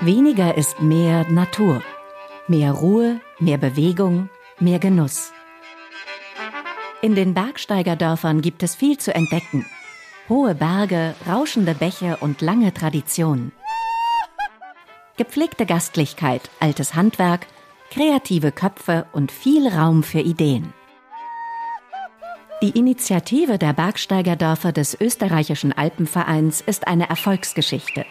Weniger ist mehr Natur. Mehr Ruhe, mehr Bewegung, mehr Genuss. In den Bergsteigerdörfern gibt es viel zu entdecken. Hohe Berge, rauschende Bäche und lange Traditionen. Gepflegte Gastlichkeit, altes Handwerk, kreative Köpfe und viel Raum für Ideen. Die Initiative der Bergsteigerdörfer des österreichischen Alpenvereins ist eine Erfolgsgeschichte.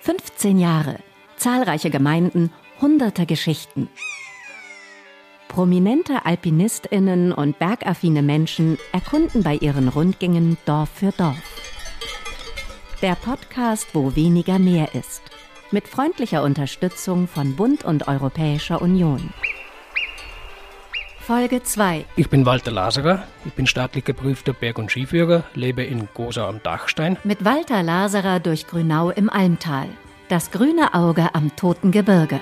15 Jahre, zahlreiche Gemeinden, hunderte Geschichten. Prominente Alpinistinnen und bergaffine Menschen erkunden bei ihren Rundgängen Dorf für Dorf. Der Podcast, wo weniger mehr ist. Mit freundlicher Unterstützung von Bund und Europäischer Union. Folge 2. Ich bin Walter Laserer, ich bin staatlich geprüfter Berg- und Skiführer, lebe in Gosa am Dachstein. Mit Walter Laserer durch Grünau im Almtal. Das grüne Auge am Toten Gebirge.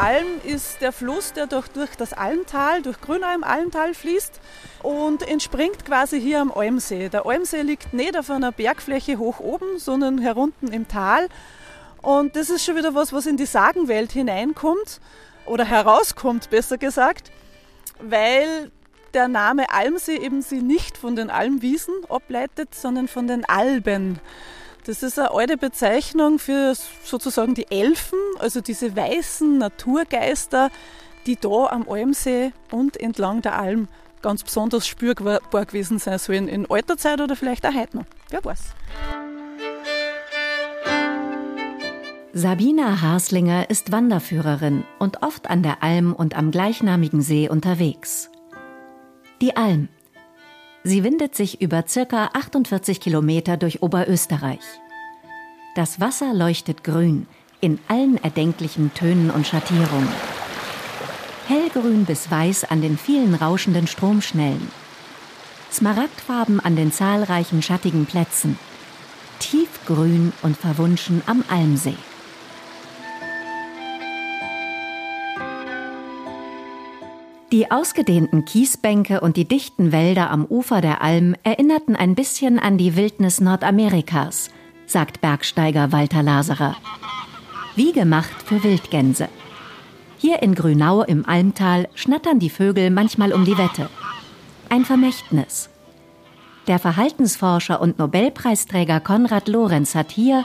Alm ist der Fluss, der durch, durch das Almtal, durch Grünau im Almtal fließt und entspringt quasi hier am Almsee. Der Almsee liegt nicht auf einer Bergfläche hoch oben, sondern herunten im Tal. Und das ist schon wieder was, was in die Sagenwelt hineinkommt oder herauskommt, besser gesagt, weil der Name Almsee eben sie nicht von den Almwiesen ableitet, sondern von den Alben. Das ist eine alte Bezeichnung für sozusagen die Elfen, also diese weißen Naturgeister, die da am Almsee und entlang der Alm ganz besonders spürbar gewesen sein sollen. In alter Zeit oder vielleicht auch heute noch. Wer weiß. Sabina Haslinger ist Wanderführerin und oft an der Alm und am gleichnamigen See unterwegs. Die Alm. Sie windet sich über circa 48 Kilometer durch Oberösterreich. Das Wasser leuchtet grün in allen erdenklichen Tönen und Schattierungen. Hellgrün bis weiß an den vielen rauschenden Stromschnellen. Smaragdfarben an den zahlreichen schattigen Plätzen. Tiefgrün und verwunschen am Almsee. Die ausgedehnten Kiesbänke und die dichten Wälder am Ufer der Alm erinnerten ein bisschen an die Wildnis Nordamerikas, sagt Bergsteiger Walter Laserer. Wie gemacht für Wildgänse. Hier in Grünau im Almtal schnattern die Vögel manchmal um die Wette. Ein Vermächtnis. Der Verhaltensforscher und Nobelpreisträger Konrad Lorenz hat hier,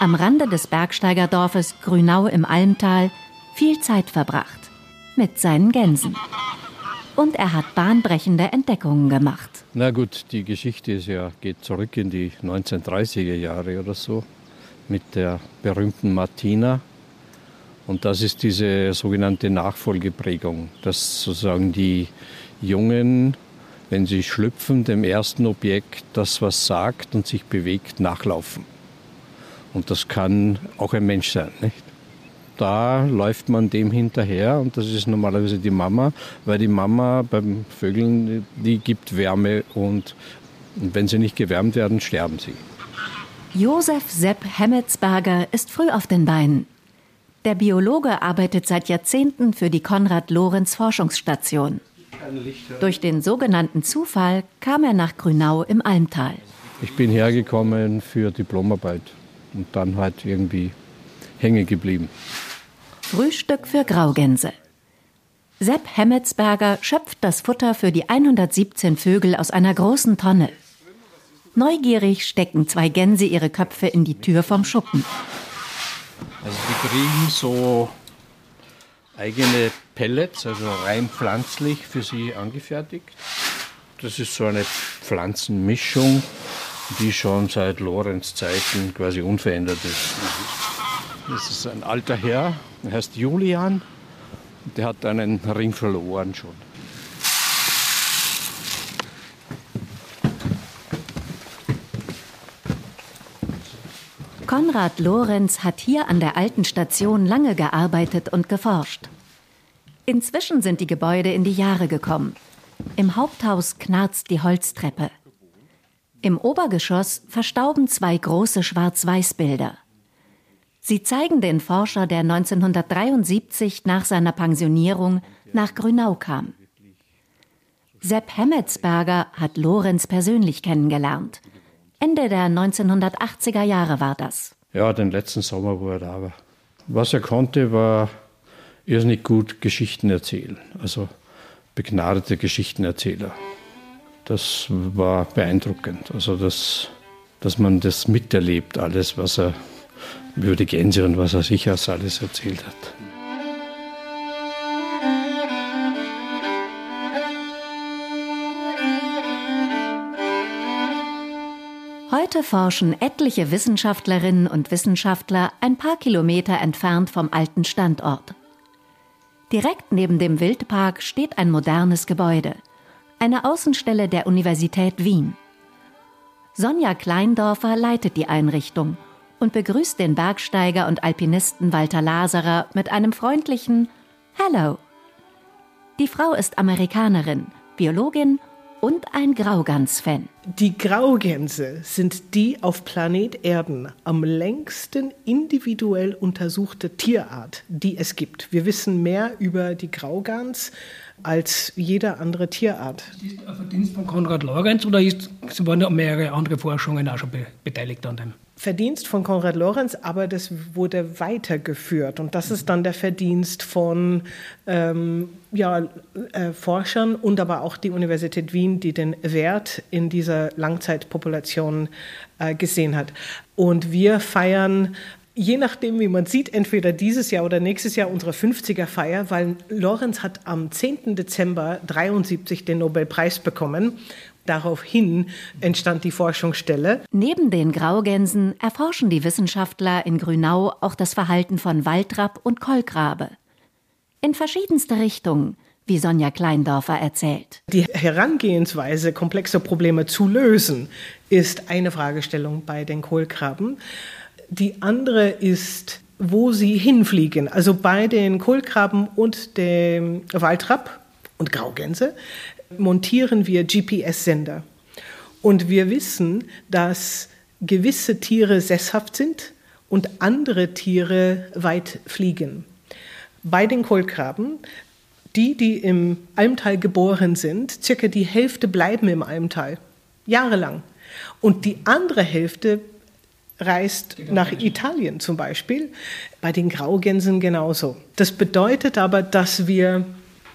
am Rande des Bergsteigerdorfes Grünau im Almtal, viel Zeit verbracht. Mit seinen Gänsen und er hat bahnbrechende Entdeckungen gemacht. Na gut, die Geschichte ist ja, geht zurück in die 1930er Jahre oder so mit der berühmten Martina. Und das ist diese sogenannte Nachfolgeprägung, dass sozusagen die Jungen, wenn sie schlüpfen, dem ersten Objekt, das was sagt und sich bewegt, nachlaufen. Und das kann auch ein Mensch sein, nicht? Da läuft man dem hinterher und das ist normalerweise die Mama, weil die Mama beim Vögeln, die gibt Wärme und wenn sie nicht gewärmt werden, sterben sie. Josef Sepp Hemmetsberger ist früh auf den Beinen. Der Biologe arbeitet seit Jahrzehnten für die Konrad-Lorenz-Forschungsstation. Durch den sogenannten Zufall kam er nach Grünau im Almtal. Ich bin hergekommen für Diplomarbeit und dann halt irgendwie hängen geblieben. Frühstück für Graugänse. Sepp Hemmetsberger schöpft das Futter für die 117 Vögel aus einer großen Tonne. Neugierig stecken zwei Gänse ihre Köpfe in die Tür vom Schuppen. Also die kriegen so eigene Pellets, also rein pflanzlich für sie angefertigt. Das ist so eine Pflanzenmischung, die schon seit Lorenz Zeiten quasi unverändert ist. Das ist ein alter Herr, er heißt Julian. Der hat einen Ring verloren schon. Konrad Lorenz hat hier an der alten Station lange gearbeitet und geforscht. Inzwischen sind die Gebäude in die Jahre gekommen. Im Haupthaus knarzt die Holztreppe. Im Obergeschoss verstauben zwei große Schwarz-Weiß-Bilder. Sie zeigen den Forscher, der 1973 nach seiner Pensionierung nach Grünau kam. Sepp Hemmetsberger hat Lorenz persönlich kennengelernt. Ende der 1980er Jahre war das. Ja, den letzten Sommer, wo er da war. Was er konnte, war irrsinnig gut Geschichten erzählen. Also begnadeter Geschichtenerzähler. Das war beeindruckend. Also, das, dass man das miterlebt, alles, was er über die Gänse und was er sich alles erzählt hat. Heute forschen etliche Wissenschaftlerinnen und Wissenschaftler ein paar Kilometer entfernt vom alten Standort. Direkt neben dem Wildpark steht ein modernes Gebäude, eine Außenstelle der Universität Wien. Sonja Kleindorfer leitet die Einrichtung und begrüßt den Bergsteiger und Alpinisten Walter Laserer mit einem freundlichen Hello. Die Frau ist Amerikanerin, Biologin und ein Graugans-Fan. Die Graugänse sind die auf Planet Erden am längsten individuell untersuchte Tierart, die es gibt. Wir wissen mehr über die Graugans als jede andere Tierart. Ist das ein Verdienst von Konrad Lorenz oder ist, waren da mehrere andere Forschungen auch schon be beteiligt an dem? Verdienst von Konrad Lorenz, aber das wurde weitergeführt. Und das ist dann der Verdienst von ähm, ja, äh, Forschern und aber auch die Universität Wien, die den Wert in dieser Langzeitpopulation äh, gesehen hat. Und wir feiern je nachdem, wie man sieht, entweder dieses Jahr oder nächstes Jahr unsere 50er Feier, weil Lorenz hat am 10. Dezember 73 den Nobelpreis bekommen Daraufhin entstand die Forschungsstelle. Neben den Graugänsen erforschen die Wissenschaftler in Grünau auch das Verhalten von Waldrapp und Kolkrabe. In verschiedenste Richtungen, wie Sonja Kleindorfer erzählt. Die Herangehensweise, komplexe Probleme zu lösen, ist eine Fragestellung bei den Kohlkraben. Die andere ist, wo sie hinfliegen. Also bei den Kohlkraben und dem Waldrapp und Graugänse montieren wir GPS-Sender. Und wir wissen, dass gewisse Tiere sesshaft sind und andere Tiere weit fliegen. Bei den Kohlkraben, die, die im Almtal geboren sind, circa die Hälfte bleiben im Almtal, jahrelang. Und die andere Hälfte reist nach Italien zum Beispiel, bei den Graugänsen genauso. Das bedeutet aber, dass wir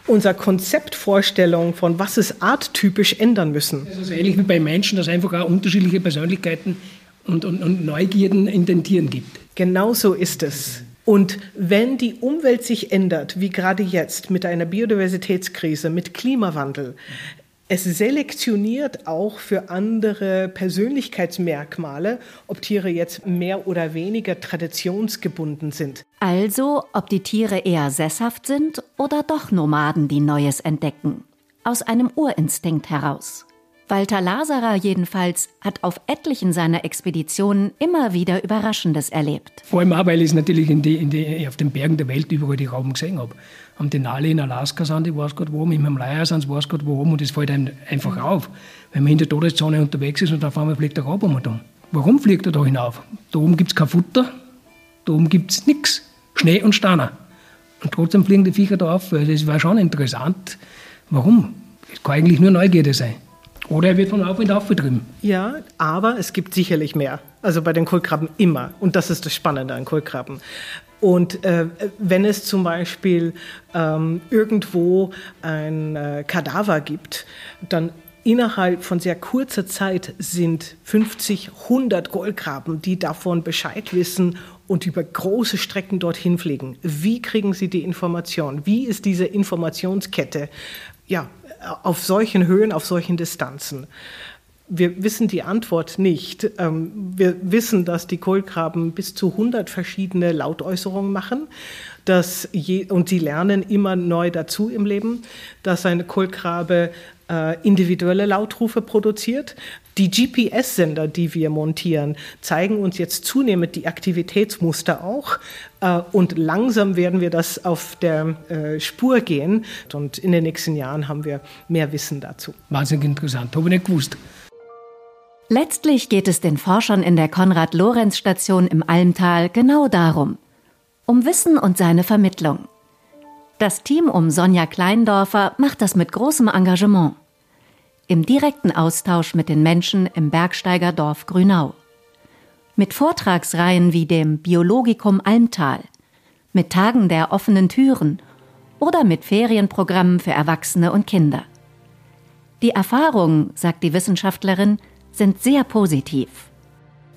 unser Konzeptvorstellung von was ist arttypisch ändern müssen. Das ist ähnlich wie bei Menschen, dass es einfach auch unterschiedliche Persönlichkeiten und, und, und Neugierden in den Tieren gibt. Genau so ist es. Und wenn die Umwelt sich ändert, wie gerade jetzt mit einer Biodiversitätskrise, mit Klimawandel, es selektioniert auch für andere Persönlichkeitsmerkmale, ob Tiere jetzt mehr oder weniger traditionsgebunden sind. Also, ob die Tiere eher sesshaft sind oder doch Nomaden, die Neues entdecken. Aus einem Urinstinkt heraus. Walter Laserer jedenfalls hat auf etlichen seiner Expeditionen immer wieder Überraschendes erlebt. Vor allem auch, weil ich es natürlich in die, in die, auf den Bergen der Welt überall die Rauben gesehen habe am Denali in Alaska sind, die weiß Gott wo, mit dem Himalaya sind, weiß Gott wo und das fällt einem einfach mhm. auf, wenn man in der Todeszone unterwegs ist und auf einmal fliegt der Raub um da. Warum fliegt er da hinauf? Da oben gibt es kein Futter, da oben gibt es nichts, Schnee und Steine. Und trotzdem fliegen die Viecher da auf. Das war schon interessant. Warum? Es kann eigentlich nur Neugierde sein. Oder er wird von auf und auf betrieben. Ja, aber es gibt sicherlich mehr. Also bei den Kohlkrabben immer. Und das ist das Spannende an Kohlkrabben. Und äh, wenn es zum Beispiel ähm, irgendwo ein äh, Kadaver gibt, dann innerhalb von sehr kurzer Zeit sind 50, 100 Goldgraben, die davon Bescheid wissen und über große Strecken dorthin fliegen. Wie kriegen sie die Information? Wie ist diese Informationskette ja, auf solchen Höhen, auf solchen Distanzen? wir wissen die Antwort nicht. Ähm, wir wissen, dass die Kohlgraben bis zu 100 verschiedene Lautäußerungen machen dass je, und sie lernen immer neu dazu im Leben, dass ein Kohlgrabe äh, individuelle Lautrufe produziert. Die GPS-Sender, die wir montieren, zeigen uns jetzt zunehmend die Aktivitätsmuster auch. Äh, und langsam werden wir das auf der äh, Spur gehen. Und in den nächsten Jahren haben wir mehr Wissen dazu. Wahnsinnig interessant, habe ich nicht gewusst. Letztlich geht es den Forschern in der Konrad-Lorenz-Station im Almtal genau darum. Um Wissen und seine Vermittlung. Das Team um Sonja Kleindorfer macht das mit großem Engagement. Im direkten Austausch mit den Menschen im Bergsteiger Dorf Grünau. Mit Vortragsreihen wie dem Biologikum Almtal, mit Tagen der offenen Türen oder mit Ferienprogrammen für Erwachsene und Kinder. Die Erfahrungen, sagt die Wissenschaftlerin, sind sehr positiv.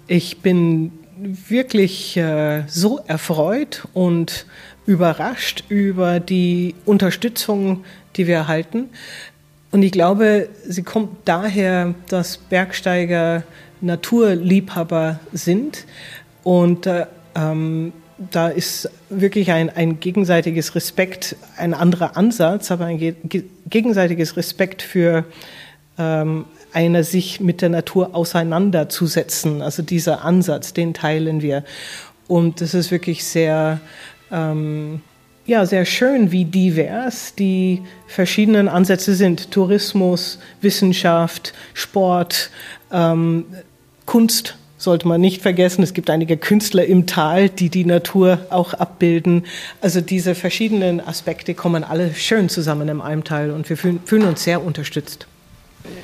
Ich bin wirklich äh, so erfreut und überrascht über die Unterstützung, die wir erhalten. Und ich glaube, sie kommt daher, dass Bergsteiger Naturliebhaber sind. Und äh, ähm, da ist wirklich ein, ein gegenseitiges Respekt, ein anderer Ansatz, aber ein gegenseitiges Respekt für ähm, eine sich mit der Natur auseinanderzusetzen. Also dieser Ansatz, den teilen wir. Und das ist wirklich sehr, ähm, ja, sehr schön, wie divers die verschiedenen Ansätze sind. Tourismus, Wissenschaft, Sport, ähm, Kunst sollte man nicht vergessen. Es gibt einige Künstler im Tal, die die Natur auch abbilden. Also diese verschiedenen Aspekte kommen alle schön zusammen im Almtal und wir fühlen, fühlen uns sehr unterstützt.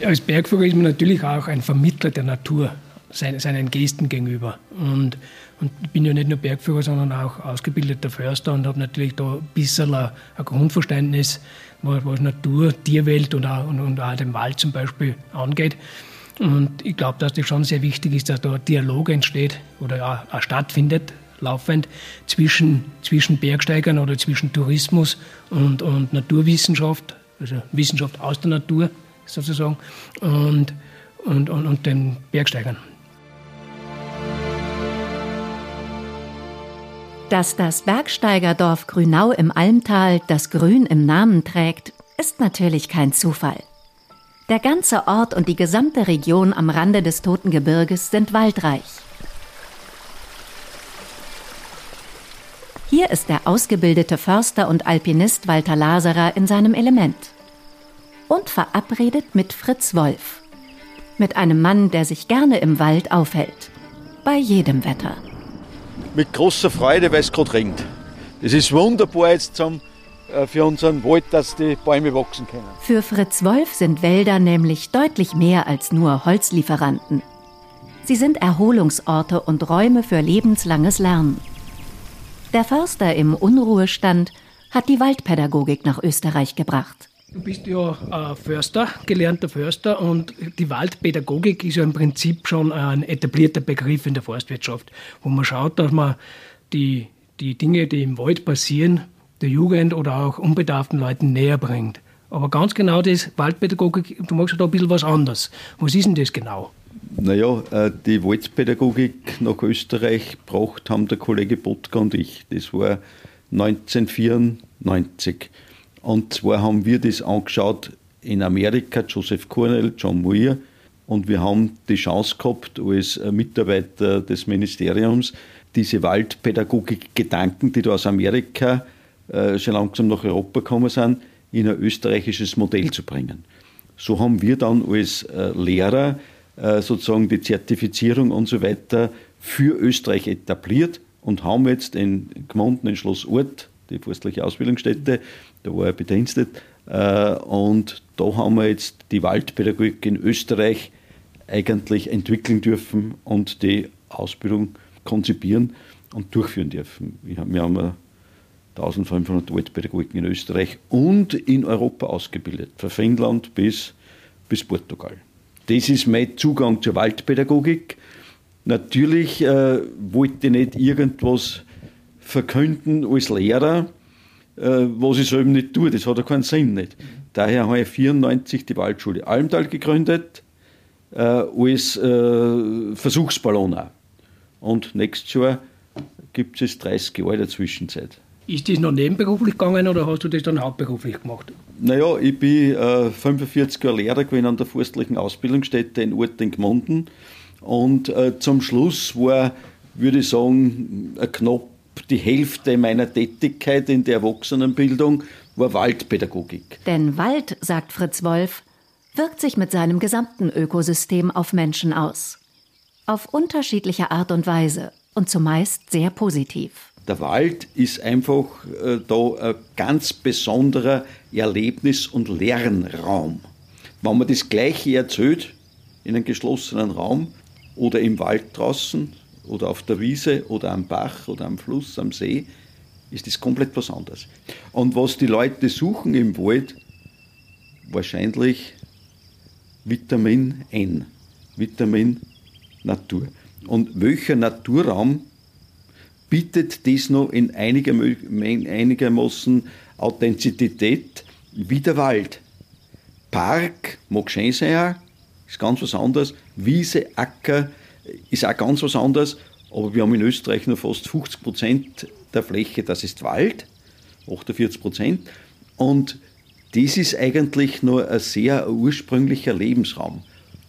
Als Bergführer ist man natürlich auch ein Vermittler der Natur seinen Gästen gegenüber. Und, und bin ja nicht nur Bergführer, sondern auch ausgebildeter Förster und habe natürlich da ein bisschen ein, Grundverständnis, was, was, Natur, Tierwelt und auch, und, und auch den Wald zum Beispiel angeht. Und ich glaube, dass das schon sehr wichtig ist, dass da ein Dialog entsteht oder auch, auch stattfindet, laufend, zwischen, zwischen Bergsteigern oder zwischen Tourismus und, und Naturwissenschaft, also Wissenschaft aus der Natur sozusagen, und, und, und, und den Bergsteigern. Dass das Bergsteigerdorf Grünau im Almtal das Grün im Namen trägt, ist natürlich kein Zufall. Der ganze Ort und die gesamte Region am Rande des Toten Gebirges sind waldreich. Hier ist der ausgebildete Förster und Alpinist Walter Laserer in seinem Element. Und verabredet mit Fritz Wolf. Mit einem Mann, der sich gerne im Wald aufhält. Bei jedem Wetter. Mit großer Freude, weil es gerade regnet. Es ist wunderbar jetzt zum äh, für unseren Wald, dass die Bäume wachsen können. Für Fritz Wolf sind Wälder nämlich deutlich mehr als nur Holzlieferanten. Sie sind Erholungsorte und Räume für lebenslanges Lernen. Der Förster im Unruhestand hat die Waldpädagogik nach Österreich gebracht. Du bist ja Förster, gelernter Förster und die Waldpädagogik ist ja im Prinzip schon ein etablierter Begriff in der Forstwirtschaft, wo man schaut, dass man die, die Dinge, die im Wald passieren, der Jugend oder auch unbedarften Leuten näher bringt. Aber ganz genau das Waldpädagogik, du machst ja da ein bisschen was anderes. Was ist denn das genau? Naja, äh, die Waldpädagogik nach Österreich gebracht haben der Kollege Botka und ich. Das war 1994. Und zwar haben wir das angeschaut in Amerika, Joseph Cornell, John Muir. Und wir haben die Chance gehabt, als Mitarbeiter des Ministeriums, diese Waldpädagogik-Gedanken, die da aus Amerika äh, schon langsam nach Europa gekommen sind, in ein österreichisches Modell zu bringen. So haben wir dann als äh, Lehrer äh, sozusagen die Zertifizierung und so weiter für Österreich etabliert und haben jetzt in Gmunden, in Schloss Ort, die forstliche Ausbildungsstätte, da war er bedienstet, und da haben wir jetzt die Waldpädagogik in Österreich eigentlich entwickeln dürfen und die Ausbildung konzipieren und durchführen dürfen. Wir haben 1500 Waldpädagogen in Österreich und in Europa ausgebildet, von Finnland bis, bis Portugal. Das ist mein Zugang zur Waldpädagogik. Natürlich äh, wollte ich nicht irgendwas verkünden als Lehrer, äh, was ich selber nicht tue. Das hat ja keinen Sinn nicht. Daher habe ich 1994 die Waldschule Almtal gegründet, äh, als äh, Versuchsballon auch. Und nächstes Jahr gibt es 30 Jahre der Zwischenzeit. Ist das noch nebenberuflich gegangen oder hast du das dann hauptberuflich gemacht? Naja, ich bin äh, 45 Jahre Lehrer gewesen an der forstlichen Ausbildungsstätte in Ort in Gmunden. Und äh, zum Schluss war, würde ich sagen, knapp die Hälfte meiner Tätigkeit in der Erwachsenenbildung war Waldpädagogik. Denn Wald, sagt Fritz Wolf, wirkt sich mit seinem gesamten Ökosystem auf Menschen aus. Auf unterschiedliche Art und Weise und zumeist sehr positiv. Der Wald ist einfach äh, da ein ganz besonderer Erlebnis- und Lernraum. Wenn man das Gleiche erzählt in einem geschlossenen Raum oder im Wald draußen oder auf der Wiese oder am Bach oder am Fluss, am See, ist das komplett was anderes. Und was die Leute suchen im Wald, wahrscheinlich Vitamin N, Vitamin Natur. Und welcher Naturraum bietet das noch in einigermaßen Authentizität wie der Wald? Park mag schön sein, ist ganz was anderes. Wiese, Acker ist auch ganz was anderes. Aber wir haben in Österreich nur fast 50 Prozent der Fläche, das ist Wald, 48 Prozent. Und das ist eigentlich nur ein sehr ursprünglicher Lebensraum.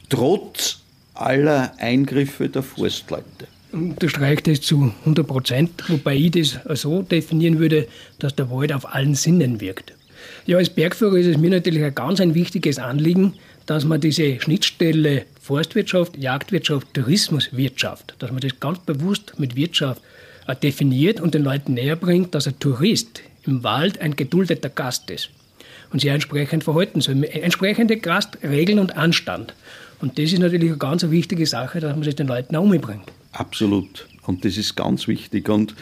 Trotz aller Eingriffe der Forstleute. Unterstreicht das zu 100 Prozent, wobei ich das so definieren würde, dass der Wald auf allen Sinnen wirkt. Ja, als Bergführer ist es mir natürlich ein ganz ein wichtiges Anliegen, dass man diese Schnittstelle Forstwirtschaft, Jagdwirtschaft, Tourismuswirtschaft, dass man das ganz bewusst mit Wirtschaft äh, definiert und den Leuten näher bringt, dass ein Tourist im Wald ein geduldeter Gast ist und sich entsprechend verhalten soll. Entsprechende Gastregeln und Anstand. Und das ist natürlich eine ganz wichtige Sache, dass man sich den Leuten auch umbringt. Absolut. Und das ist ganz wichtig. Und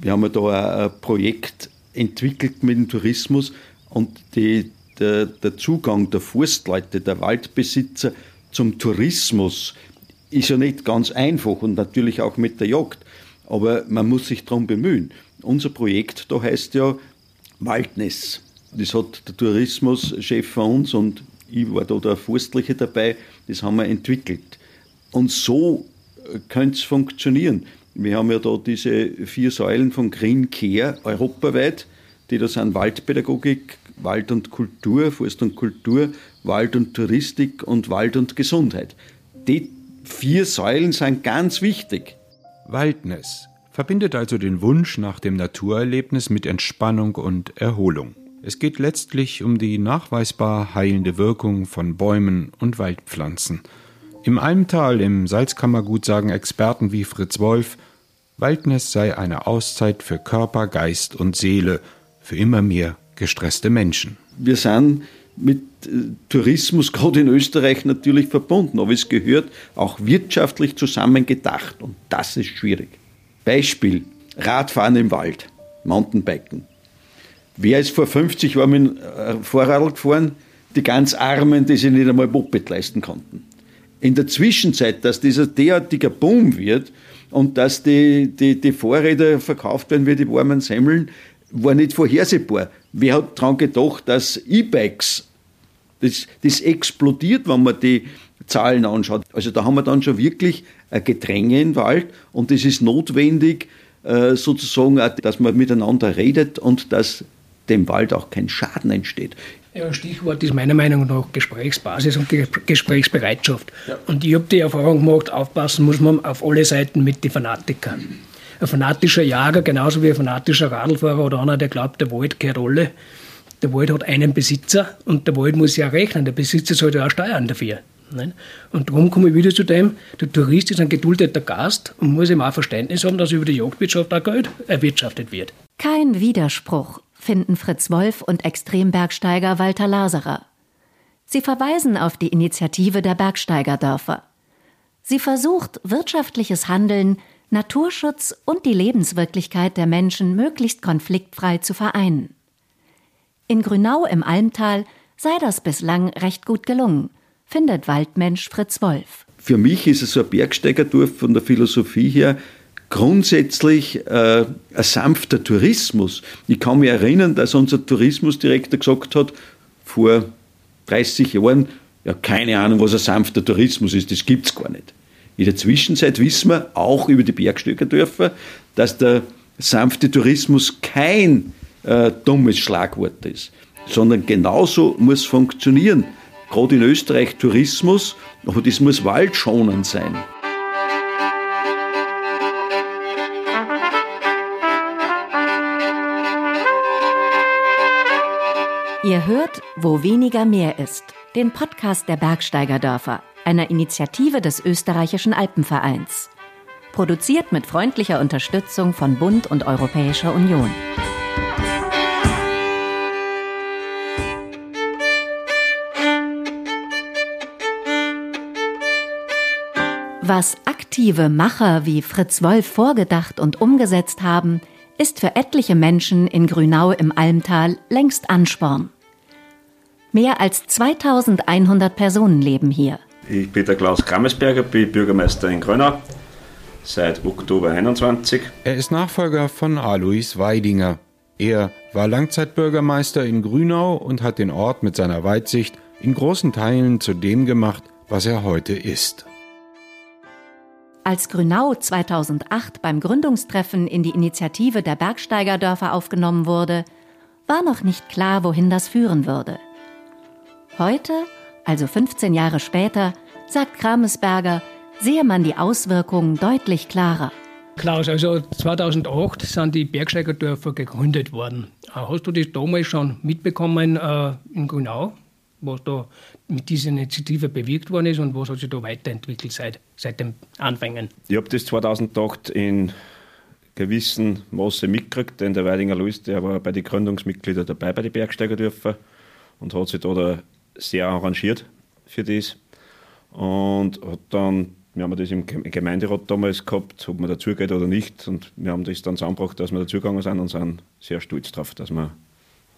wir haben ja da ein Projekt entwickelt mit dem Tourismus und die, der, der Zugang der Forstleute, der Waldbesitzer zum Tourismus ist ja nicht ganz einfach und natürlich auch mit der Jagd. Aber man muss sich darum bemühen. Unser Projekt da heißt ja Waldness. Das hat der Tourismuschef von uns und ich war da der Forstliche dabei, das haben wir entwickelt. Und so könnte es funktionieren. Wir haben ja da diese vier Säulen von Green Care europaweit, die da sind Waldpädagogik, Wald und Kultur, Forst und Kultur, Wald und Touristik und Wald und Gesundheit. Die vier Säulen sind ganz wichtig. Waldness verbindet also den Wunsch nach dem Naturerlebnis mit Entspannung und Erholung. Es geht letztlich um die nachweisbar heilende Wirkung von Bäumen und Waldpflanzen. Im Almtal im Salzkammergut sagen Experten wie Fritz Wolf, Waldness sei eine Auszeit für Körper, Geist und Seele, für immer mehr gestresste Menschen. Wir sind mit äh, Tourismus gerade in Österreich natürlich verbunden, aber es gehört auch wirtschaftlich zusammengedacht und das ist schwierig. Beispiel, Radfahren im Wald, Mountainbiken. Wer ist vor 50 Jahren mit dem Vorrad gefahren? Die ganz Armen, die sich nicht einmal Moped leisten konnten. In der Zwischenzeit, dass dieser derartiger Boom wird und dass die, die, die Vorräder verkauft werden wie die warmen Semmeln, war nicht vorhersehbar. Wer hat daran gedacht, dass E-Bikes, das, das explodiert, wenn man die Zahlen anschaut. Also da haben wir dann schon wirklich ein Gedränge im Wald und es ist notwendig, äh, sozusagen, dass man miteinander redet und dass dem Wald auch kein Schaden entsteht. Ja, Stichwort ist meiner Meinung nach Gesprächsbasis und Gesprächsbereitschaft. Ja. Und ich habe die Erfahrung gemacht, aufpassen muss man auf alle Seiten mit den Fanatikern. Ein fanatischer Jager, genauso wie ein fanatischer Radlfahrer oder einer, der glaubt, der Wald gehört alle. Der Wald hat einen Besitzer und der Wald muss ja rechnen. Der Besitzer sollte auch steuern dafür. Und darum komme ich wieder zu dem, der Tourist ist ein geduldeter Gast und muss ihm auch Verständnis haben, dass über die Jagdwirtschaft auch Geld erwirtschaftet wird. Kein Widerspruch finden Fritz Wolf und Extrembergsteiger Walter Laserer. Sie verweisen auf die Initiative der Bergsteigerdörfer. Sie versucht, wirtschaftliches Handeln, Naturschutz und die Lebenswirklichkeit der Menschen möglichst konfliktfrei zu vereinen. In Grünau im Almtal sei das bislang recht gut gelungen, findet Waldmensch Fritz Wolf. Für mich ist es so ein Bergsteigerdorf von der Philosophie her grundsätzlich äh, ein sanfter Tourismus. Ich kann mich erinnern, dass unser Tourismusdirektor gesagt hat, vor 30 Jahren, ja, keine Ahnung, was ein sanfter Tourismus ist, das gibt es gar nicht. In der Zwischenzeit wissen wir auch über die Bergstöckerdörfer, dass der sanfte Tourismus kein äh, dummes Schlagwort ist, sondern genauso muss funktionieren. Gerade in Österreich Tourismus, aber das muss waldschonend sein. Ihr hört, wo weniger mehr ist. den Podcast der Bergsteigerdörfer, einer Initiative des österreichischen Alpenvereins. Produziert mit freundlicher Unterstützung von Bund und Europäischer Union. Was aktive Macher wie Fritz Wolf vorgedacht und umgesetzt haben, ist für etliche Menschen in Grünau im Almtal längst Ansporn. Mehr als 2100 Personen leben hier. Ich bin der Klaus Krammesberger, bin Bürgermeister in Grönau seit Oktober 21. Er ist Nachfolger von Alois Weidinger. Er war Langzeitbürgermeister in Grünau und hat den Ort mit seiner Weitsicht in großen Teilen zu dem gemacht, was er heute ist. Als Grünau 2008 beim Gründungstreffen in die Initiative der Bergsteigerdörfer aufgenommen wurde, war noch nicht klar, wohin das führen würde. Heute, also 15 Jahre später, sagt Kramesberger, sehe man die Auswirkungen deutlich klarer. Klaus, also 2008 sind die Bergsteigerdörfer gegründet worden. Äh, hast du das damals schon mitbekommen äh, in Grünau, was da mit dieser Initiative bewirkt worden ist und was hat sich da weiterentwickelt seit, seit dem Anfängen? Ich habe das 2008 in gewissem Maße mitgekriegt, denn der Weidinger Luis, der war bei den Gründungsmitgliedern dabei bei den Bergsteigerdörfern und hat sich da sehr arrangiert für das. Und hat dann, wir haben das im Gemeinderat damals gehabt, ob man dazugeht oder nicht. Und wir haben das dann zusammengebracht, dass wir dazugegangen sind und sind sehr stolz darauf, dass wir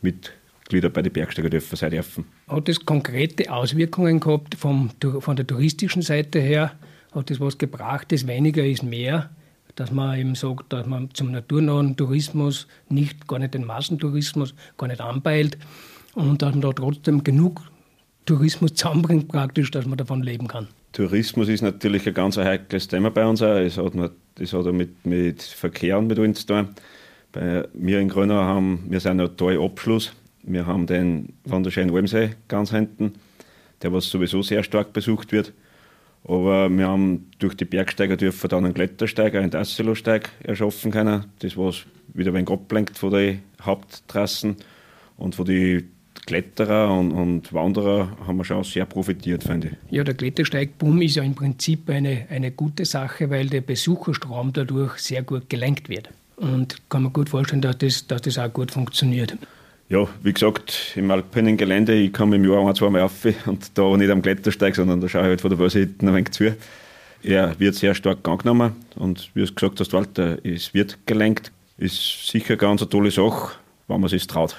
Mitglieder bei den Bergsteigerdörfern sein dürfen. Hat das konkrete Auswirkungen gehabt vom, von der touristischen Seite her? Hat das was gebracht, das weniger ist mehr? Dass man eben sagt, dass man zum naturnahen Tourismus nicht, gar nicht den Massentourismus, gar nicht anpeilt und dass man da trotzdem genug Tourismus zusammenbringt, praktisch, dass man davon leben kann. Tourismus ist natürlich ein ganz heikles Thema bei uns. Es hat, das hat mit, mit Verkehr und mit uns zu tun. Bei mir in Grönau haben wir sind ein toller Abschluss. Wir haben den wunderschönen Almsee ganz hinten, der was sowieso sehr stark besucht wird. Aber wir haben durch die Bergsteiger dann einen Klettersteig, einen Dasselo-Steig erschaffen können. Das was wieder ein wenig ablenkt von den Haupttrassen und von den Kletterer und, und, Wanderer haben wir schon sehr profitiert, finde ich. Ja, der Klettersteigboom ist ja im Prinzip eine, eine gute Sache, weil der Besucherstrom dadurch sehr gut gelenkt wird. Und kann man gut vorstellen, dass das, dass das auch gut funktioniert. Ja, wie gesagt, im alpinen Gelände, ich komme im Jahr ein, zweimal auf und da nicht am Klettersteig, sondern da schaue ich halt von der Börse hinten ein wenig zu. Er wird sehr stark angenommen und wie du gesagt hast, Walter, es wird gelenkt. Ist sicher ganz eine tolle Sache wenn man sich traut.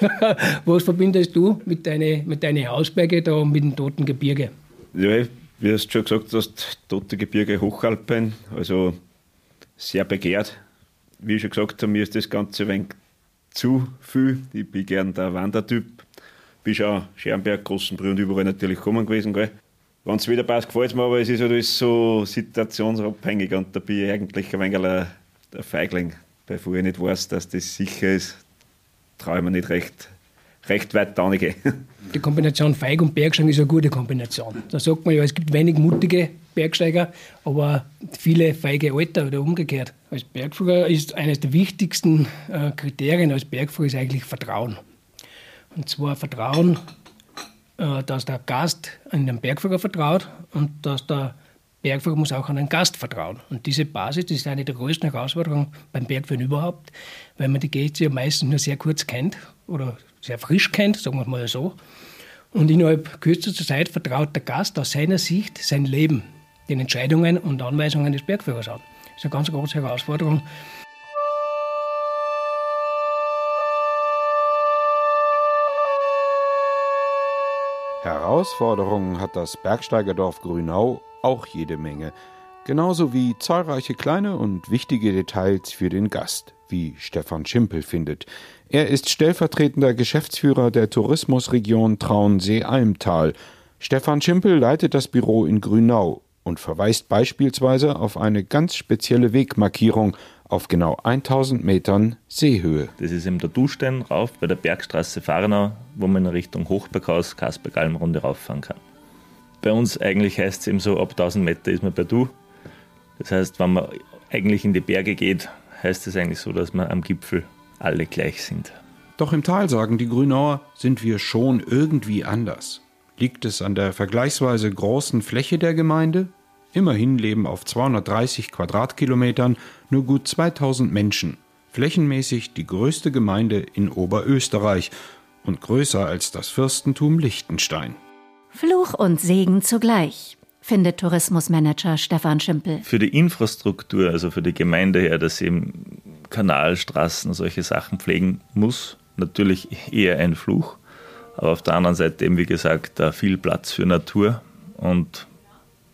Was verbindest du mit deinen mit deine Hausberge da mit dem Toten Gebirge? Ja, wie du schon gesagt hast, Tote Gebirge Hochalpen, also sehr begehrt. Wie ich schon gesagt habe, mir ist das Ganze ein wenig zu viel. Ich bin gern der Wandertyp. Bin schon Schermberg, Großenbrühl und überall natürlich gekommen gewesen. Wenn es wieder passt, gefällt es mir, aber es ist halt so situationsabhängig und da bin ich eigentlich ein wenig der Feigling bevor ich nicht weiß, dass das sicher ist, traue ich mir nicht recht, recht weit gehen. Die Kombination Feig und Bergsteigen ist eine gute Kombination. Da sagt man ja, es gibt wenig mutige Bergsteiger, aber viele feige Alter oder umgekehrt. Als Bergführer ist eines der wichtigsten äh, Kriterien als Bergführer ist eigentlich Vertrauen. Und zwar Vertrauen, äh, dass der Gast an den Bergführer vertraut und dass der Bergführer muss auch an einen Gast vertrauen. Und diese Basis das ist eine der größten Herausforderungen beim Bergführen überhaupt, weil man die Gäste ja meistens nur sehr kurz kennt oder sehr frisch kennt, sagen wir mal so. Und innerhalb kürzester Zeit vertraut der Gast aus seiner Sicht sein Leben den Entscheidungen und Anweisungen des Bergführers an. Das ist eine ganz große Herausforderung. Herausforderungen hat das Bergsteigerdorf Grünau auch jede Menge, genauso wie zahlreiche kleine und wichtige Details für den Gast, wie Stefan Schimpel findet. Er ist stellvertretender Geschäftsführer der Tourismusregion Traunsee-Almtal. Stefan Schimpel leitet das Büro in Grünau und verweist beispielsweise auf eine ganz spezielle Wegmarkierung auf genau 1000 Metern Seehöhe. Das ist der Dustein rauf bei der Bergstraße Farnau, wo man in Richtung Hochberghaus, Kaspergalmrunde rauffahren kann. Bei uns eigentlich heißt es eben so, ab 1000 Meter ist man bei Du. Das heißt, wenn man eigentlich in die Berge geht, heißt es eigentlich so, dass wir am Gipfel alle gleich sind. Doch im Tal, sagen die Grünauer, sind wir schon irgendwie anders. Liegt es an der vergleichsweise großen Fläche der Gemeinde? Immerhin leben auf 230 Quadratkilometern nur gut 2000 Menschen. Flächenmäßig die größte Gemeinde in Oberösterreich und größer als das Fürstentum Liechtenstein. Fluch und Segen zugleich, findet Tourismusmanager Stefan Schimpel. Für die Infrastruktur, also für die Gemeinde her, dass sie eben Kanalstraßen, solche Sachen pflegen muss, natürlich eher ein Fluch. Aber auf der anderen Seite eben, wie gesagt, viel Platz für Natur und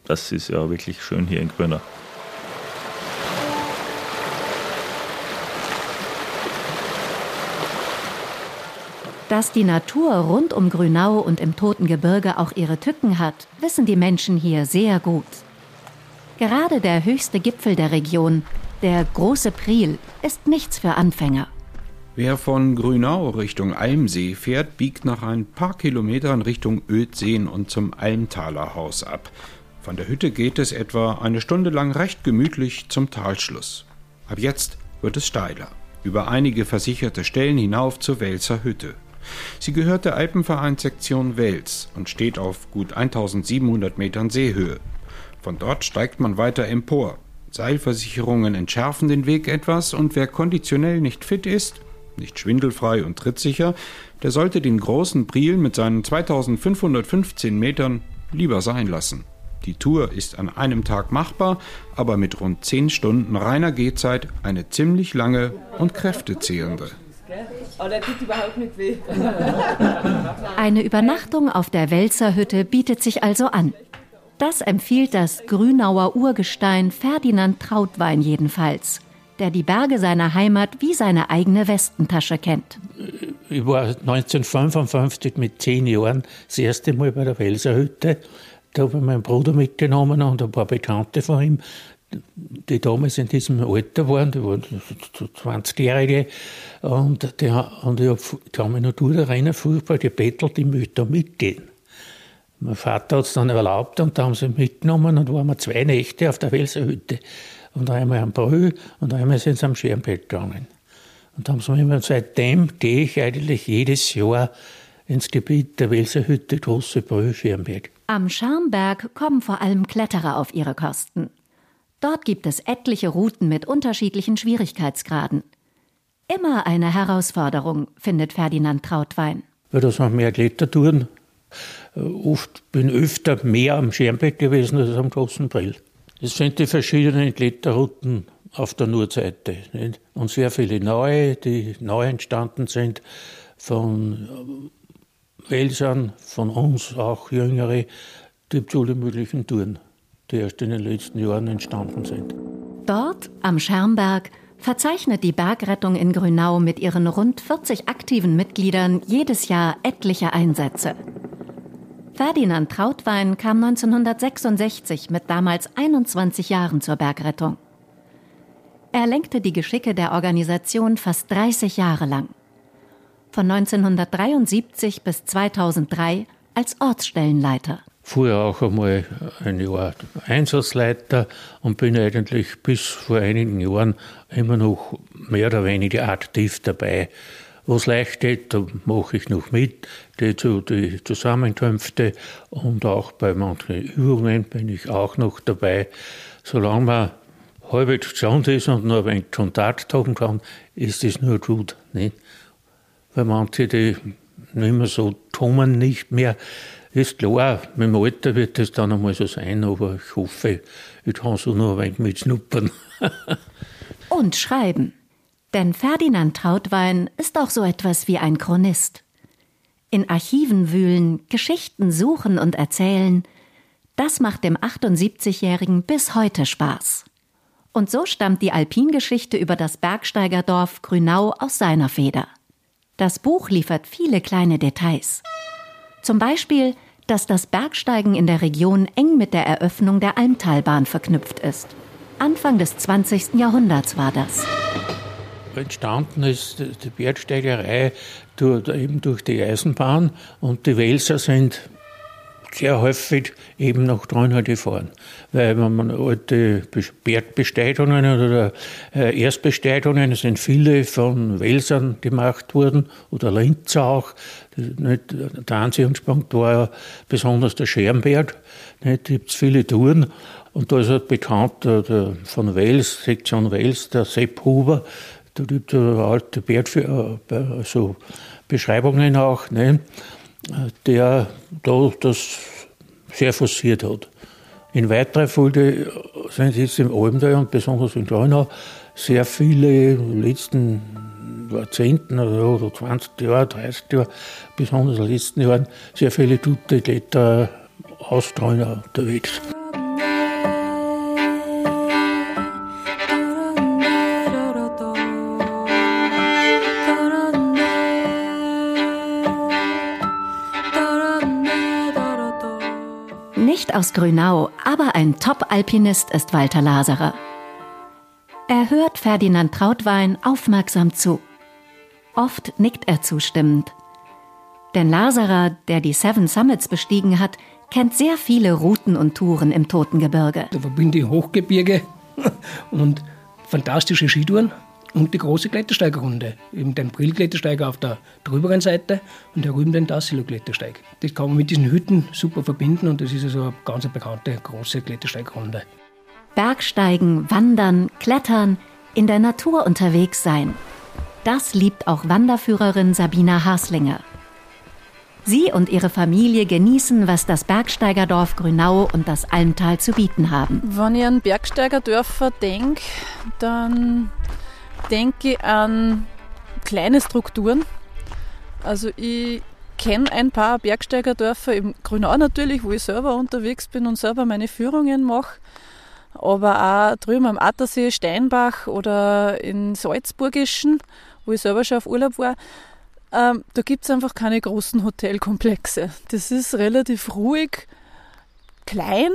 das ist ja wirklich schön hier in Grünau. Dass die Natur rund um Grünau und im Toten Gebirge auch ihre Tücken hat, wissen die Menschen hier sehr gut. Gerade der höchste Gipfel der Region, der große Priel, ist nichts für Anfänger. Wer von Grünau Richtung Almsee fährt, biegt nach ein paar Kilometern Richtung Ödseen und zum Almtaler Haus ab. Von der Hütte geht es etwa eine Stunde lang recht gemütlich zum Talschluss. Ab jetzt wird es steiler. Über einige versicherte Stellen hinauf zur Welser Hütte. Sie gehört der Alpenvereinssektion Wels und steht auf gut 1700 Metern Seehöhe. Von dort steigt man weiter empor. Seilversicherungen entschärfen den Weg etwas und wer konditionell nicht fit ist, nicht schwindelfrei und trittsicher, der sollte den großen Priel mit seinen 2515 Metern lieber sein lassen. Die Tour ist an einem Tag machbar, aber mit rund 10 Stunden reiner Gehzeit eine ziemlich lange und kräftezehrende. Eine Übernachtung auf der Welser bietet sich also an. Das empfiehlt das Grünauer Urgestein Ferdinand Trautwein jedenfalls der die Berge seiner Heimat wie seine eigene Westentasche kennt. Ich war 1955 mit zehn Jahren das erste Mal bei der Welser Hütte. Da habe ich meinen Bruder mitgenommen und ein paar Bekannte von ihm, die damals in diesem Alter waren, die waren 20-Jährige. Und, die, und ich hab mich noch durchrennen, furchtbar gebettelt, ich möchte da mitgehen. Mein Vater hat es dann erlaubt und da haben sie mitgenommen und waren wir zwei Nächte auf der Welser Hütte und einmal am Brühl und einmal sind sie am Schermbett gegangen. Und haben sie mir immer, seitdem gehe ich eigentlich jedes Jahr ins Gebiet der Welserhütte Große Brühl Schermberg. Am Scharmberg kommen vor allem Kletterer auf ihre Kosten. Dort gibt es etliche Routen mit unterschiedlichen Schwierigkeitsgraden. Immer eine Herausforderung, findet Ferdinand Trautwein. Ja, das waren mehr Klettertouren. Äh, oft bin öfter mehr am Schermbeck gewesen als am Großen Brill. Es sind die verschiedenen Kletterrouten auf der Nordseite nicht? und sehr viele neue, die neu entstanden sind von Welsern, von uns auch jüngere. gibt alle möglichen Touren, die erst in den letzten Jahren entstanden sind. Dort am Schermberg verzeichnet die Bergrettung in Grünau mit ihren rund 40 aktiven Mitgliedern jedes Jahr etliche Einsätze. Ferdinand Trautwein kam 1966 mit damals 21 Jahren zur Bergrettung. Er lenkte die Geschicke der Organisation fast 30 Jahre lang. Von 1973 bis 2003 als Ortsstellenleiter. Früher auch einmal ein Jahr Einsatzleiter und bin eigentlich bis vor einigen Jahren immer noch mehr oder weniger aktiv dabei was leicht steht, da mache ich noch mit, die, die Zusammenkünfte und auch bei manchen Übungen bin ich auch noch dabei. Solange man halbwegs gesund ist und nur ein Kontakt haben kann, ist das nur gut. Nicht? Weil manche, die nicht mehr so kommen, nicht mehr, ist klar, mit dem Alter wird das dann einmal so sein, aber ich hoffe, ich kann so noch ein wenig mitschnuppern. und schreiben. Denn Ferdinand Trautwein ist auch so etwas wie ein Chronist. In Archiven wühlen, Geschichten suchen und erzählen, das macht dem 78-Jährigen bis heute Spaß. Und so stammt die Alpingeschichte über das Bergsteigerdorf Grünau aus seiner Feder. Das Buch liefert viele kleine Details. Zum Beispiel, dass das Bergsteigen in der Region eng mit der Eröffnung der Almtalbahn verknüpft ist. Anfang des 20. Jahrhunderts war das entstanden ist die Bergsteigerei durch, eben durch die Eisenbahn und die Welser sind sehr häufig eben nach Treuenhalde fahren. Weil wenn man alte Bergbesteigungen oder äh, Erstbesteigungen, es sind viele von Welsern gemacht worden oder Linzer auch. Der Anziehungspunkt war ja besonders der Schermberg. Da gibt es viele Touren. Und da ist halt bekannt der, von Wels, Sektion Wels, der Sepp Huber. Da gibt es alte Berg, also Beschreibungen auch. Nicht? Der da das sehr forciert hat. In weiterer Folge sind jetzt im Albental und besonders in Grönau sehr viele letzten Jahrzehnten oder 20 Jahre, 30 Jahre, besonders in den letzten Jahren, sehr viele gute Kletterer aus Grönau unterwegs. Nicht aus Grünau, aber ein Top-Alpinist ist Walter Laserer. Er hört Ferdinand Trautwein aufmerksam zu. Oft nickt er zustimmend. Denn Laserer, der die Seven Summits bestiegen hat, kennt sehr viele Routen und Touren im Totengebirge. Da verbinde ich Hochgebirge und fantastische Skitouren und die große Klettersteigerrunde. Eben den Brill-Klettersteiger auf der drüberen Seite und herüben den Tassilo-Klettersteig. Das kann man mit diesen Hütten super verbinden und das ist also eine ganz bekannte große Klettersteigrunde. Bergsteigen, Wandern, Klettern, in der Natur unterwegs sein. Das liebt auch Wanderführerin Sabina Haslinger. Sie und ihre Familie genießen, was das Bergsteigerdorf Grünau und das Almtal zu bieten haben. Wenn ich an Bergsteigerdörfer denke, dann denke an kleine Strukturen. Also ich kenne ein paar Bergsteigerdörfer im Grünau natürlich, wo ich selber unterwegs bin und selber meine Führungen mache. Aber auch drüben am Attersee, Steinbach oder in Salzburgischen, wo ich selber schon auf Urlaub war. Ähm, da gibt es einfach keine großen Hotelkomplexe. Das ist relativ ruhig, klein,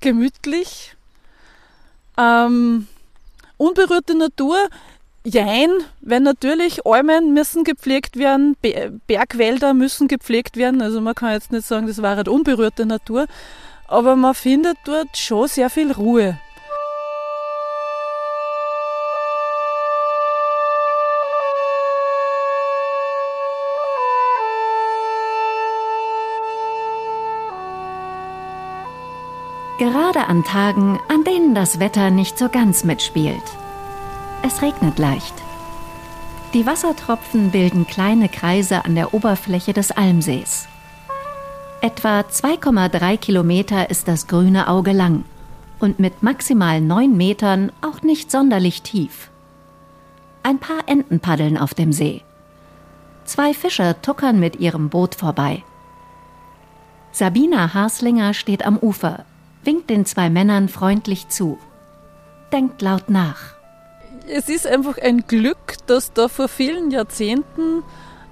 gemütlich. Ähm, Unberührte Natur, jein, wenn natürlich Almen müssen gepflegt werden, Bergwälder müssen gepflegt werden. Also man kann jetzt nicht sagen, das war halt unberührte Natur, aber man findet dort schon sehr viel Ruhe. Gerade an Tagen, an denen das Wetter nicht so ganz mitspielt. Es regnet leicht. Die Wassertropfen bilden kleine Kreise an der Oberfläche des Almsees. Etwa 2,3 Kilometer ist das grüne Auge lang und mit maximal 9 Metern auch nicht sonderlich tief. Ein paar Enten paddeln auf dem See. Zwei Fischer tuckern mit ihrem Boot vorbei. Sabina Haslinger steht am Ufer, winkt den zwei Männern freundlich zu, denkt laut nach. Es ist einfach ein Glück, dass da vor vielen Jahrzehnten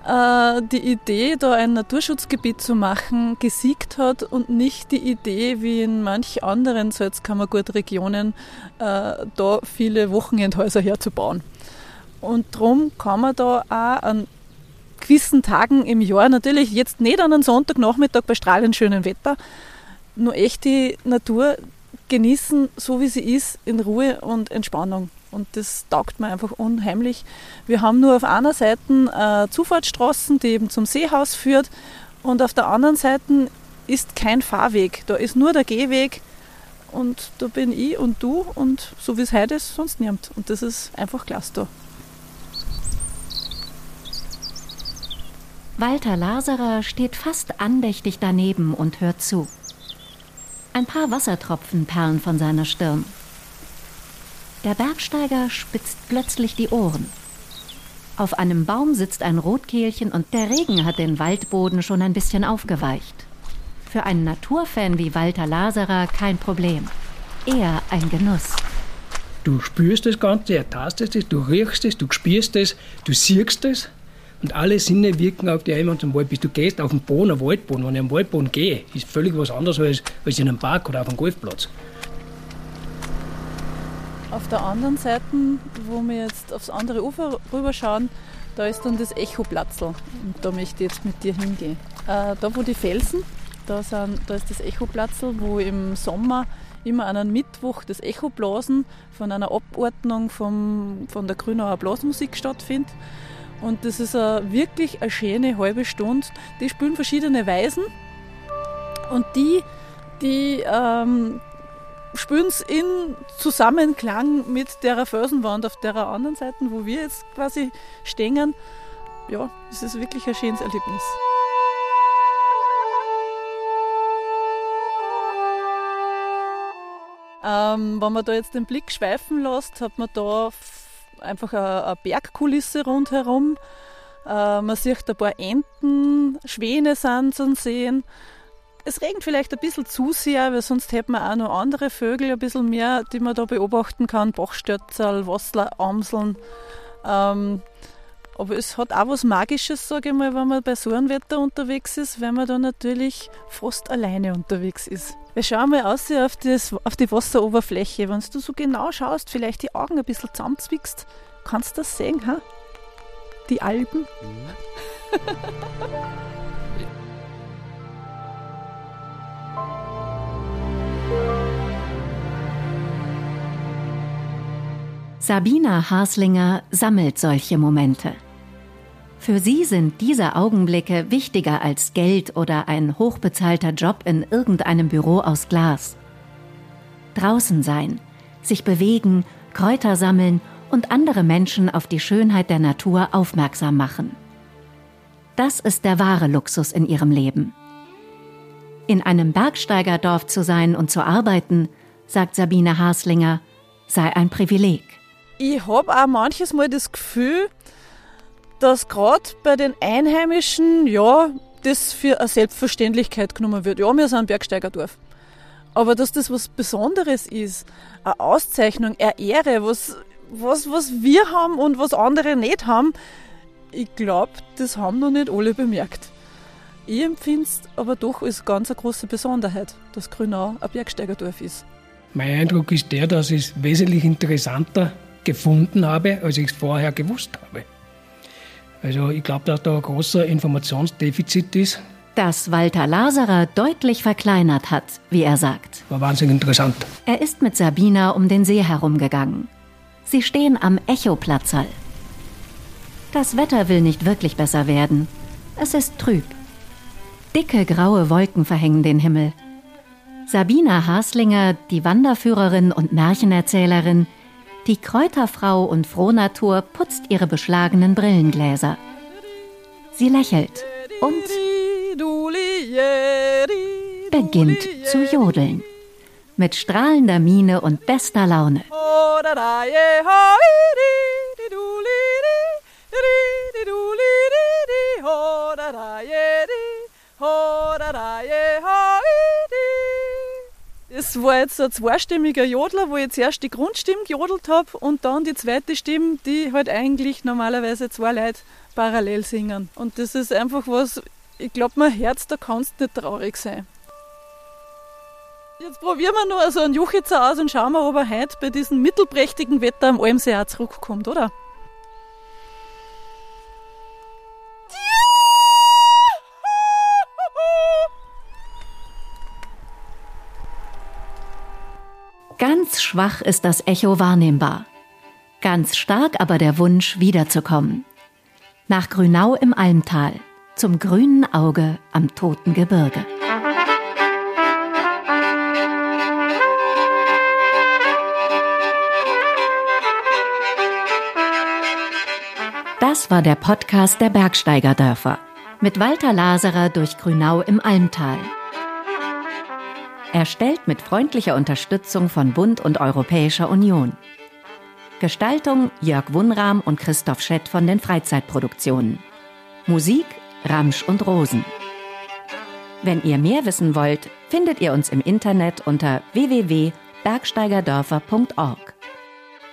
äh, die Idee, da ein Naturschutzgebiet zu machen, gesiegt hat und nicht die Idee, wie in manch anderen Salzkammergurt-Regionen, äh, da viele Wochenendhäuser herzubauen. Und darum kann man da auch an gewissen Tagen im Jahr, natürlich jetzt nicht an einem Sonntagnachmittag bei strahlend schönem Wetter, nur echt die Natur genießen, so wie sie ist, in Ruhe und Entspannung. Und das taugt mir einfach unheimlich. Wir haben nur auf einer Seite äh, Zufahrtsstraßen, die eben zum Seehaus führt, und auf der anderen Seite ist kein Fahrweg. Da ist nur der Gehweg und da bin ich und du und so wie es heute ist, sonst niemand. Und das ist einfach klasse da. Walter Laserer steht fast andächtig daneben und hört zu. Ein paar Wassertropfen perlen von seiner Stirn. Der Bergsteiger spitzt plötzlich die Ohren. Auf einem Baum sitzt ein Rotkehlchen und der Regen hat den Waldboden schon ein bisschen aufgeweicht. Für einen Naturfan wie Walter Laserer kein Problem. Eher ein Genuss. Du spürst das Ganze, ertastest es, du riechst es, du spürst es, du siehst es. Und alle Sinne wirken auf wenn du am Wald bist. Du gehst auf den Boden, einen Waldboden. Wenn ich am Waldboden gehe, ist völlig was anderes als, als in einem Park oder auf einem Golfplatz. Auf der anderen Seite, wo wir jetzt aufs andere Ufer rüberschauen, da ist dann das Echoplatzl. Und da möchte ich jetzt mit dir hingehen. Äh, da, wo die Felsen Da, sind, da ist das Echoplatzl, wo im Sommer immer an einem Mittwoch das Echoblasen von einer Abordnung vom, von der Grünauer Blasmusik stattfindet. Und das ist eine, wirklich eine schöne halbe Stunde. Die spielen verschiedene Weisen und die, die ähm, spielen es in Zusammenklang mit der Felsenwand auf der anderen Seite, wo wir jetzt quasi stehen. Ja, es ist wirklich ein schönes Erlebnis. Ähm, wenn man da jetzt den Blick schweifen lässt, hat man da einfach eine, Bergkulisse rundherum. Äh, man sieht ein paar Enten, Schwäne sind zu sehen. Es regnet vielleicht ein bisschen zu sehr, weil sonst hätten wir auch noch andere Vögel ein bisschen mehr, die man da beobachten kann. Bachstötzel, Wassler, Amseln. Ähm, aber es hat auch was Magisches, sage ich mal, wenn man bei so einem Wetter unterwegs ist, wenn man da natürlich fast alleine unterwegs ist. Wir schauen mal aus auf, das, auf die Wasseroberfläche. Wenn du so genau schaust, vielleicht die Augen ein bisschen zusammenzwickst, kannst du das sehen, ha? Die Alpen. Sabina Haslinger sammelt solche Momente. Für sie sind diese Augenblicke wichtiger als Geld oder ein hochbezahlter Job in irgendeinem Büro aus Glas. Draußen sein, sich bewegen, Kräuter sammeln und andere Menschen auf die Schönheit der Natur aufmerksam machen. Das ist der wahre Luxus in ihrem Leben. In einem Bergsteigerdorf zu sein und zu arbeiten, sagt Sabine Haslinger, sei ein Privileg. Ich habe auch manches Mal das Gefühl, dass gerade bei den Einheimischen, ja, das für eine Selbstverständlichkeit genommen wird. Ja, wir sind ein Bergsteigerdorf. Aber dass das was Besonderes ist, eine Auszeichnung, eine Ehre, was, was, was wir haben und was andere nicht haben, ich glaube, das haben noch nicht alle bemerkt. Ich empfinde es aber doch als ganz eine große Besonderheit, dass Grünau ein Bergsteigerdorf ist. Mein Eindruck ist der, dass ich es wesentlich interessanter gefunden habe, als ich es vorher gewusst habe. Also ich glaube, dass da ein großer Informationsdefizit ist. Das Walter Laserer deutlich verkleinert hat, wie er sagt. War wahnsinnig interessant. Er ist mit Sabina um den See herumgegangen. Sie stehen am Echoplatzal. Das Wetter will nicht wirklich besser werden. Es ist trüb. Dicke graue Wolken verhängen den Himmel. Sabina Haslinger, die Wanderführerin und Märchenerzählerin, die Kräuterfrau und Frohnatur putzt ihre beschlagenen Brillengläser. Sie lächelt und beginnt zu jodeln. Mit strahlender Miene und bester Laune. Es war jetzt ein zweistimmiger Jodler, wo ich zuerst die Grundstimme gejodelt habe und dann die zweite Stimme, die halt eigentlich normalerweise zwei Leute parallel singen. Und das ist einfach was, ich glaube, mein Herz, da kannst du nicht traurig sein. Jetzt probieren wir nur so einen Juchitzer aus und schauen wir, ob er heute bei diesem mittelprächtigen Wetter am Almsee auch zurückkommt, oder? Ganz schwach ist das Echo wahrnehmbar. Ganz stark aber der Wunsch, wiederzukommen. Nach Grünau im Almtal, zum grünen Auge am toten Gebirge. Das war der Podcast der Bergsteigerdörfer mit Walter Laserer durch Grünau im Almtal. Erstellt mit freundlicher Unterstützung von Bund und Europäischer Union. Gestaltung Jörg Wunram und Christoph Schett von den Freizeitproduktionen. Musik Ramsch und Rosen. Wenn ihr mehr wissen wollt, findet ihr uns im Internet unter www.bergsteigerdörfer.org.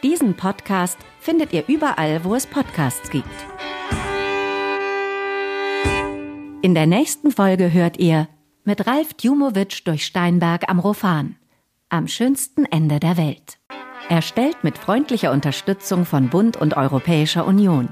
Diesen Podcast findet ihr überall, wo es Podcasts gibt. In der nächsten Folge hört ihr mit Ralf Djumowitsch durch Steinberg am Rofan, am schönsten Ende der Welt. Erstellt mit freundlicher Unterstützung von Bund und Europäischer Union.